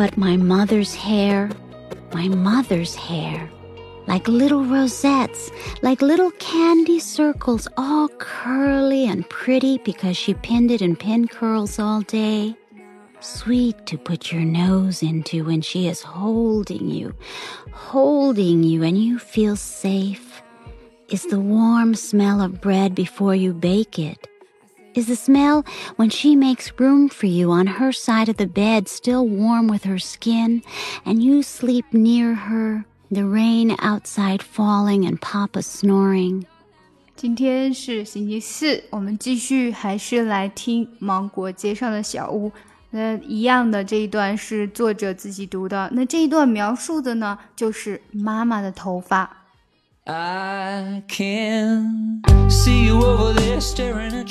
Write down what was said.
but my mother's hair, my mother's hair, like little rosettes, like little candy circles, all curly and pretty because she pinned it in pin curls all day. Sweet to put your nose into when she is holding you, holding you, and you feel safe. Is the warm smell of bread before you bake it is the smell when she makes room for you on her side of the bed, still warm with her skin, and you sleep near her, the rain outside falling and Papa snoring. 今天是星期四，我们继续还是来听《芒果街上的小屋》。那一样的这一段是作者自己读的。那这一段描述的呢，就是妈妈的头发。